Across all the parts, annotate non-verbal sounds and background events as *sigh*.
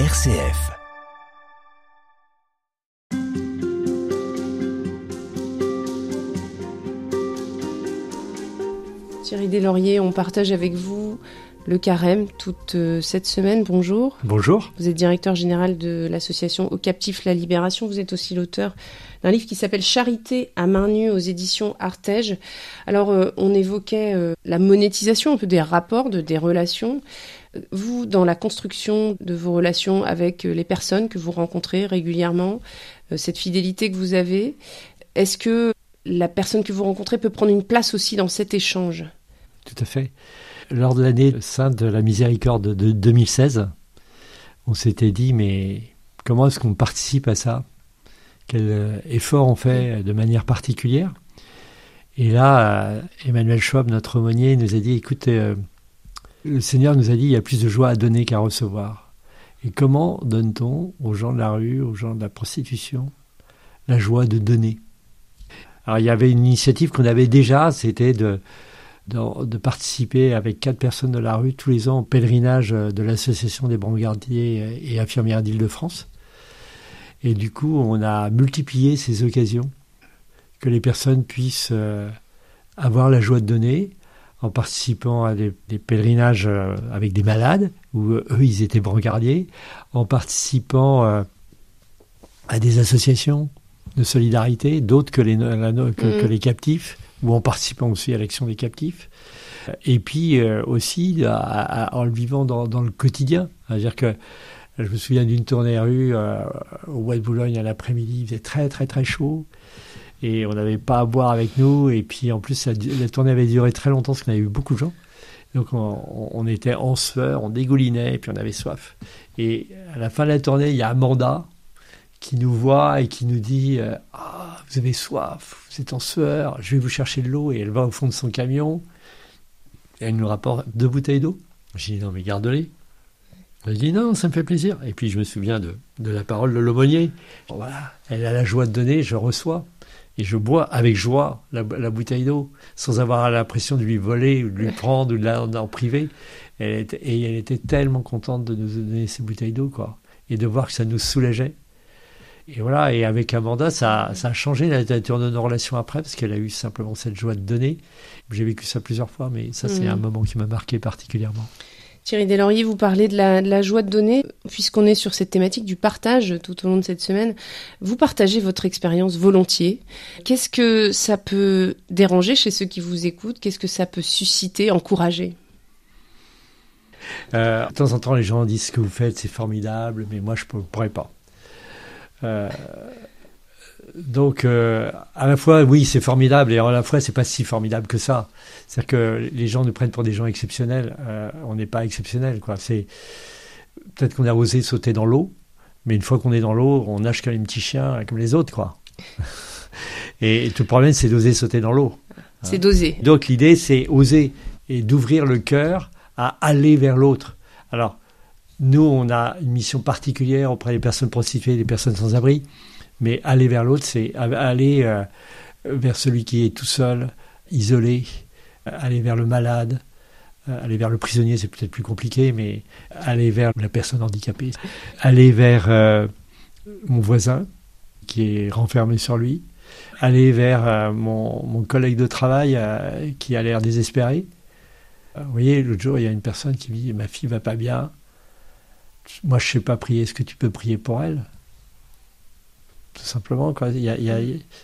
RCF. Thierry Deslauriers, on partage avec vous le carême toute euh, cette semaine. Bonjour. Bonjour. Vous êtes directeur général de l'association Au Captif La Libération. Vous êtes aussi l'auteur d'un livre qui s'appelle Charité à main nue aux éditions Artege. Alors, euh, on évoquait euh, la monétisation un peu des rapports, de, des relations. Vous, dans la construction de vos relations avec les personnes que vous rencontrez régulièrement, cette fidélité que vous avez, est-ce que la personne que vous rencontrez peut prendre une place aussi dans cet échange? Tout à fait. Lors de l'année sainte de la miséricorde de 2016, on s'était dit, mais comment est-ce qu'on participe à ça? Quel effort on fait de manière particulière? Et là, Emmanuel Schwab, notre aumônier, nous a dit, écoutez, euh, le Seigneur nous a dit, il y a plus de joie à donner qu'à recevoir. Et comment donne-t-on aux gens de la rue, aux gens de la prostitution, la joie de donner? Alors il y avait une initiative qu'on avait déjà, c'était de de, participer avec quatre personnes de la rue tous les ans au pèlerinage de l'association des brancardiers et infirmières d'Île-de-France. Et du coup, on a multiplié ces occasions que les personnes puissent euh, avoir la joie de donner en participant à des, des pèlerinages euh, avec des malades, où eux, ils étaient brancardiers, en participant euh, à des associations de solidarité, d'autres que les, que, mmh. que les captifs, ou en participant aussi à l'action des captifs. Et puis euh, aussi à, à, en le vivant dans, dans le quotidien. C'est-à-dire que je me souviens d'une tournée rue euh, au Bois de Boulogne à l'après-midi, il faisait très très très chaud. Et on n'avait pas à boire avec nous. Et puis en plus, la, tournée avait duré très longtemps parce qu'on avait eu beaucoup de gens. Donc on, était en sueur, on dégoulinait et puis on avait soif. Et à la fin de la tournée, il y a Amanda qui nous voit et qui nous dit euh, Ah, vous avez soif, vous êtes en sueur, je vais vous chercher de l'eau. Et elle va au fond de son camion. Et elle nous rapporte deux bouteilles d'eau. J'ai dit Non, mais garde-les. Elle dit Non, ça me fait plaisir. Et puis je me souviens de, la parole de l'aumônier. Elle a la joie de donner, je reçois. Et je bois avec joie la, la bouteille d'eau, sans avoir l'impression de lui voler, ou de lui prendre, ou de la en priver. Elle était, et elle était tellement contente de nous donner ces bouteilles d'eau, quoi. Et de voir que ça nous soulageait. Et voilà, et avec Amanda, ça, ça a changé la nature de nos relations après, parce qu'elle a eu simplement cette joie de donner. J'ai vécu ça plusieurs fois, mais ça, c'est mmh. un moment qui m'a marqué particulièrement. Thierry Deslauriers, vous parlez de la, de la joie de donner, puisqu'on est sur cette thématique du partage tout au long de cette semaine. Vous partagez votre expérience volontiers. Qu'est-ce que ça peut déranger chez ceux qui vous écoutent? Qu'est-ce que ça peut susciter, encourager? Euh, De temps en temps, les gens disent ce que vous faites, c'est formidable, mais moi, je ne pourrais pas. Euh, donc, euh, à la fois, oui, c'est formidable, et à la fois, c'est pas si formidable que ça. C'est-à-dire que les gens nous prennent pour des gens exceptionnels. Euh, on n'est pas exceptionnels, quoi. C'est peut-être qu'on a osé sauter dans l'eau, mais une fois qu'on est dans l'eau, on nage comme les petits chiens, comme les autres, quoi. et, *laughs* et, tout le problème, c'est d'oser sauter dans l'eau. C'est d'oser. Donc, l'idée, c'est oser et d'ouvrir le cœur à aller vers l'autre. Alors, nous, on a une mission particulière auprès des personnes prostituées, des personnes sans abri. Mais aller vers l'autre, c'est aller euh, vers celui qui est tout seul, isolé, aller vers le malade, euh, aller vers le prisonnier, c'est peut-être plus compliqué, mais aller vers la personne handicapée, aller vers euh, mon voisin qui est renfermé sur lui, aller vers euh, mon, collègue de travail euh, qui a l'air désespéré. vous voyez, l'autre jour, il y a une personne qui me dit Ma fille va pas bien. Moi, je sais pas prier. Est-ce que tu peux prier pour elle? Tout simplement. Quoi. Il y a, il y a,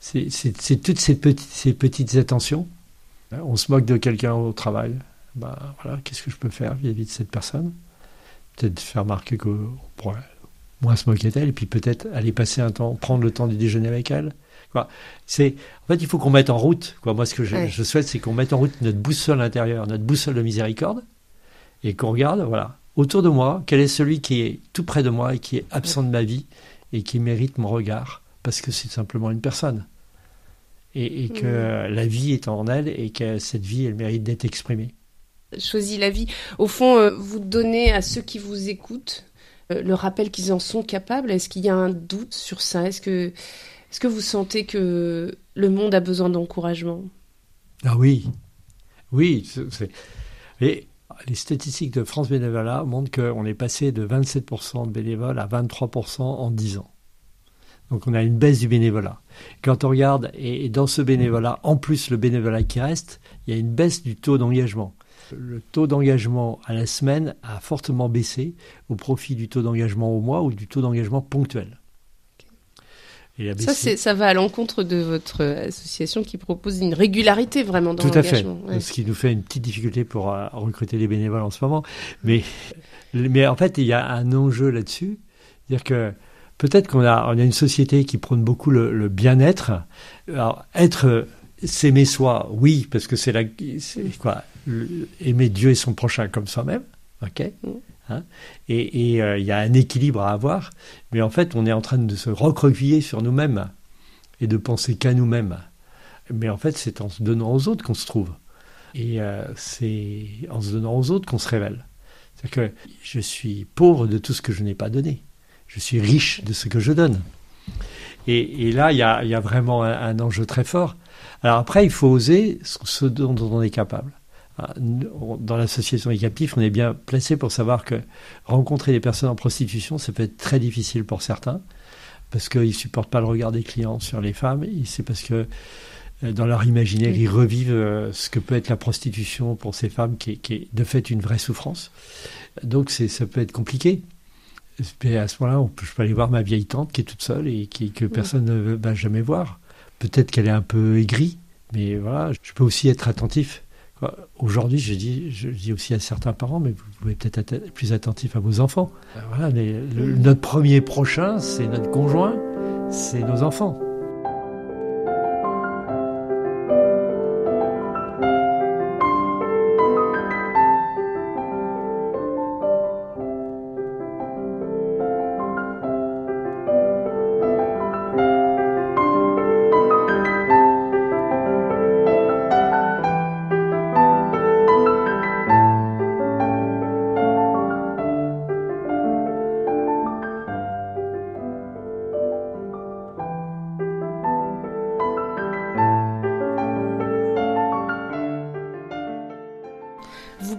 c'est toutes ces petites, ces petites attentions. On se moque de quelqu'un au travail. Ben, voilà, qu'est-ce que je peux faire vis-à-vis de cette personne? Peut-être faire remarquer qu'on pourrait moins se moquer d'elle, et puis peut-être aller passer un temps, prendre le temps du déjeuner avec elle. Quoi. C'est, en fait, il faut qu'on mette en route. Quoi. Moi, ce que je, ouais. je souhaite, c'est qu'on mette en route notre boussole intérieure, notre boussole de miséricorde, et qu'on regarde, voilà, autour de moi, quel est celui qui est tout près de moi et qui est absent de ma vie et qui mérite mon regard, parce que c'est simplement une personne. Et, et que mmh. la vie est en elle et que cette vie, elle mérite d'être exprimée. Choisis la vie. Au fond, euh, vous donnez à ceux qui vous écoutent euh, le rappel qu'ils en sont capables. Est-ce qu'il y a un doute sur ça? Est-ce que, est que vous sentez que le monde a besoin d'encouragement? Ah oui, oui. C'est, et les statistiques de France Bénévolat montrent qu'on est passé de 27% de bénévoles à 23% en 10 ans. Donc on a une baisse du bénévolat. Quand on regarde, et dans ce bénévolat, en plus le bénévolat qui reste, il y a une baisse du taux d'engagement. Le taux d'engagement à la semaine a fortement baissé au profit du taux d'engagement au mois ou du taux d'engagement ponctuel. Ça, ça va à l'encontre de votre association qui propose une régularité vraiment dans l'engagement. Tout à fait. Ce qui nous fait une petite difficulté pour euh, recruter des bénévoles en ce moment. Mais, mais en fait, il y a un enjeu là-dessus. C'est-à-dire que peut-être qu'on a, on a une société qui prône beaucoup le, bien-être. Alors, être, s'aimer soi, oui, parce que c'est la, c'est quoi, aimer Dieu et son prochain comme soi-même. OK? Mm. Hein. et euh, il y a un équilibre à avoir, mais en fait, on est en train de se recroqueviller sur nous-mêmes et de penser qu'à nous-mêmes. Mais en fait, c'est en se donnant aux autres qu'on se trouve. Et euh, c'est en se donnant aux autres qu'on se révèle. C'est-à-dire que je suis pauvre de tout ce que je n'ai pas donné. Je suis riche de ce que je donne. Et, là, il y, a, vraiment un, enjeu très fort. Alors après, il faut oser ce dont on est capable. Ah, dans l'association des captifs, on est bien placé pour savoir que rencontrer des personnes en prostitution, ça peut être très difficile pour certains, parce qu'ils ne supportent pas le regard des clients sur les femmes, c'est parce que euh, dans leur imaginaire, ils revivent euh, ce que peut être la prostitution pour ces femmes, qui est, de fait une vraie souffrance. Donc ça peut être compliqué. À ce moment-là, je peux aller voir ma vieille tante qui est toute seule et qui, que personne ne va jamais voir. Peut-être qu'elle est un peu aigrie, mais voilà, je peux aussi être attentif Aujourd'hui, je dis, je dis aussi à certains parents, mais vous pouvez peut-être être plus attentif à vos enfants. Ben voilà, notre premier prochain, c'est notre conjoint, c'est nos enfants.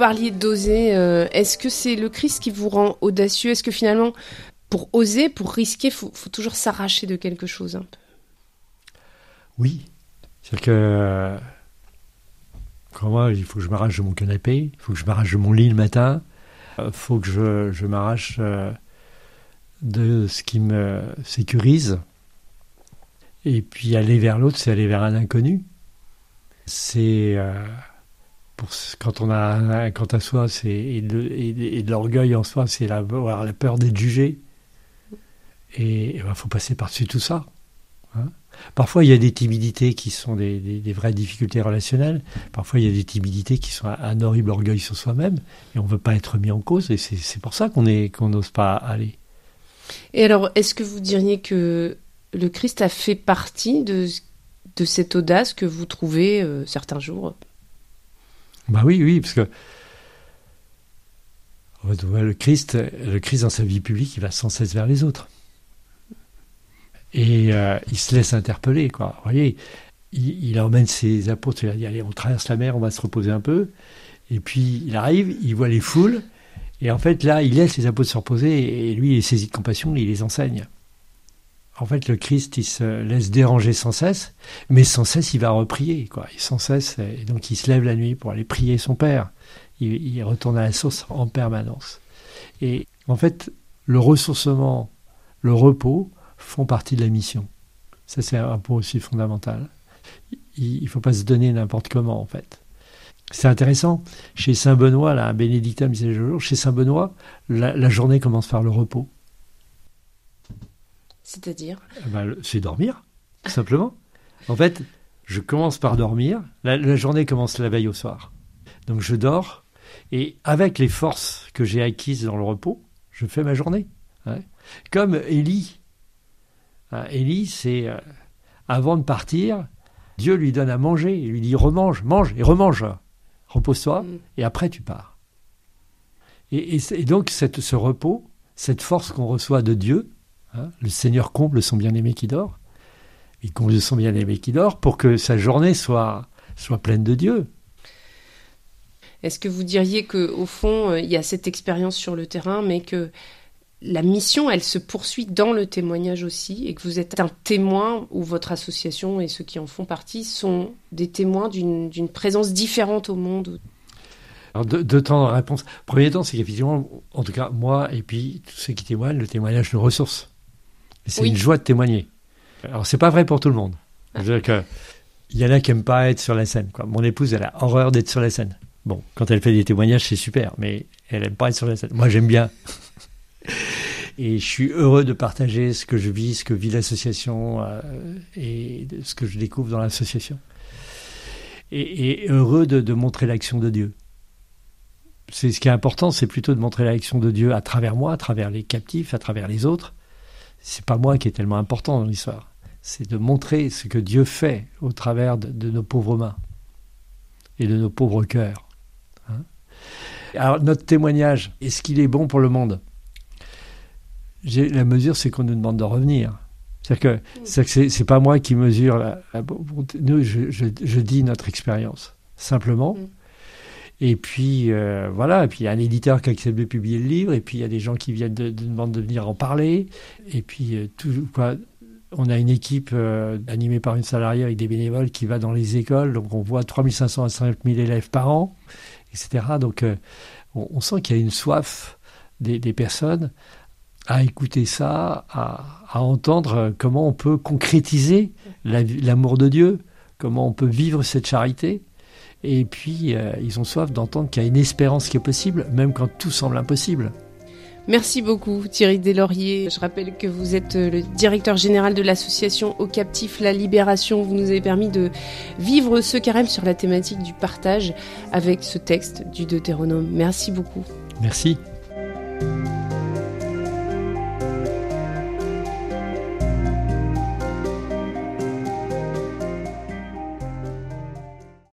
Parliez d'oser. Euh, est-ce que c'est le Christ qui vous rend audacieux? Est-ce que finalement, pour oser, pour risquer, il faut, toujours s'arracher de quelque chose un peu? Oui. C'est-à-dire que. Comment il faut que je m'arrache de mon canapé, il faut que je m'arrache de mon lit le matin, il euh, faut que je, je m'arrache euh, de ce qui me sécurise. Et puis aller vers l'autre, c'est aller vers un inconnu. C'est quand on a quant à soi, c'est et de, l'orgueil en soi, c'est la, peur d'être jugé. Et il ben, faut passer par-dessus tout ça. Hein. Parfois, il y a des timidités qui sont des, vraies difficultés relationnelles. Parfois, il y a des timidités qui sont un, horrible orgueil sur soi-même. Et on ne veut pas être mis en cause. Et c'est pour ça qu'on n'ose pas aller. Et alors, est-ce que vous diriez que le Christ a fait partie de, de cette audace que vous trouvez euh, certains jours? Bah oui, oui, parce que le Christ, le Christ dans sa vie publique, il va sans cesse vers les autres. Et euh, il se laisse interpeller, quoi. Vous voyez, il, emmène ses apôtres, il dit, allez, on traverse la mer, on va se reposer un peu. Et puis, il arrive, il voit les foules, et en fait, là, il laisse les apôtres se reposer, et lui, il est saisi de compassion, il les enseigne. En fait, le Christ, il se laisse déranger sans cesse, mais sans cesse, il va reprier, quoi. Et sans cesse, et donc il se lève la nuit pour aller prier son Père. Il, retourne à la source en permanence. Et en fait, le ressourcement, le repos font partie de la mission. Ça, c'est un point aussi fondamental. Il ne faut pas se donner n'importe comment, en fait. C'est intéressant. Chez Saint Benoît, là, un bénédictin, chez Saint Benoît, la journée commence par le repos. C'est-à-dire eh ben, C'est dormir, simplement. en fait, je commence par dormir. La, journée commence la veille au soir. Donc je dors. Et avec les forces que j'ai acquises dans le repos, je fais ma journée. Comme Élie. Hein, Élie, c'est euh, avant de partir, Dieu lui donne à manger. Il lui dit remange, mange et remange. Repose-toi mm. et après tu pars. Et, donc cette, ce repos, cette force qu'on reçoit de Dieu, Hein, le Seigneur comble son bien-aimé qui dort. Il comble son bien-aimé qui dort pour que sa journée soit, soit pleine de Dieu. Est-ce que vous diriez que au fond, il y a cette expérience sur le terrain, mais que la mission, elle se poursuit dans le témoignage aussi, et que vous êtes un témoin, ou votre association et ceux qui en font partie sont des témoins d'une présence différente au monde alors, deux, temps de réponse. Premier temps, c'est qu'effectivement, en tout cas, moi et puis tous ceux qui témoignent, le témoignage nous ressource. C'est une joie de témoigner. Alors, c'est pas vrai pour tout le monde. Ah. que il y en a qui n'aiment pas être sur la scène. Quoi. Mon épouse, elle a horreur d'être sur la scène. Bon, quand elle fait des témoignages, c'est super, mais elle n'aime pas être sur la scène. Moi, j'aime bien. *laughs* Et je suis heureux de partager ce que je vis, ce que vit l'association euh, et ce que je découvre dans l'association. Et, heureux de, montrer l'action de Dieu. C'est ce qui est important, c'est plutôt de montrer l'action de Dieu à travers moi, à travers les captifs, à travers les autres. C'est pas moi qui est tellement important dans l'histoire. C'est de montrer ce que Dieu fait au travers de, nos pauvres mains et de nos pauvres cœurs. Hein. Alors notre témoignage, est-ce qu'il est bon pour le monde? La mesure, c'est qu'on nous demande de revenir. C'est-à-dire que c'est pas moi qui mesure la, Nous, je, dis notre expérience, simplement. Mm. Et puis, euh, voilà. Et puis, il y a un éditeur qui accepte de publier le livre. Et puis, il y a des gens qui viennent de, de de venir en parler. Et puis, euh, tout, quoi, on a une équipe euh, animée par une salariée avec des bénévoles qui va dans les écoles. Donc, on voit 3500 à 5000 élèves par an, etc. Donc, on, sent qu'il y a une soif des personnes à écouter ça, à, entendre comment on peut concrétiser l'amour de Dieu, comment on peut vivre cette charité. Et puis, euh, ils ont soif d'entendre qu'il y a une espérance qui est possible, même quand tout semble impossible. Merci beaucoup Thierry Deslauriers. Je rappelle que vous êtes euh, le directeur général de l'association Au Captif La Libération. Vous nous avez permis de vivre ce carême sur la thématique du partage avec ce texte du Deutéronome. Merci beaucoup. Merci.